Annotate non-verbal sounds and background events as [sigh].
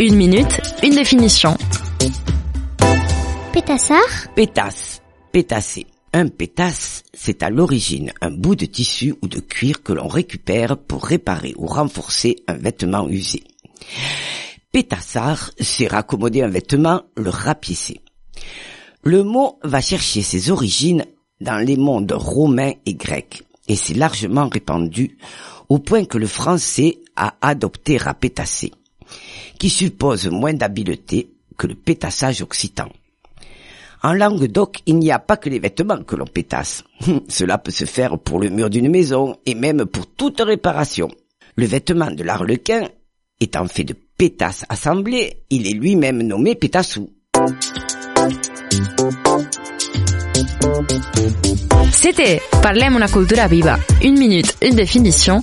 Une minute, une définition. Pétassar Pétasse, pétasser. Un pétasse, c'est à l'origine un bout de tissu ou de cuir que l'on récupère pour réparer ou renforcer un vêtement usé. Pétassar, c'est raccommoder un vêtement, le rapiécer. Le mot va chercher ses origines dans les mondes romains et grecs et c'est largement répandu au point que le français a adopté rapétasser, qui suppose moins d'habileté que le pétassage occitan. En langue d'oc, il n'y a pas que les vêtements que l'on pétasse. [laughs] Cela peut se faire pour le mur d'une maison et même pour toute réparation. Le vêtement de l'arlequin étant fait de pétasses assemblées, il est lui-même nommé pétassou. C'était Parlem una cultura viva. Une minute, une définition.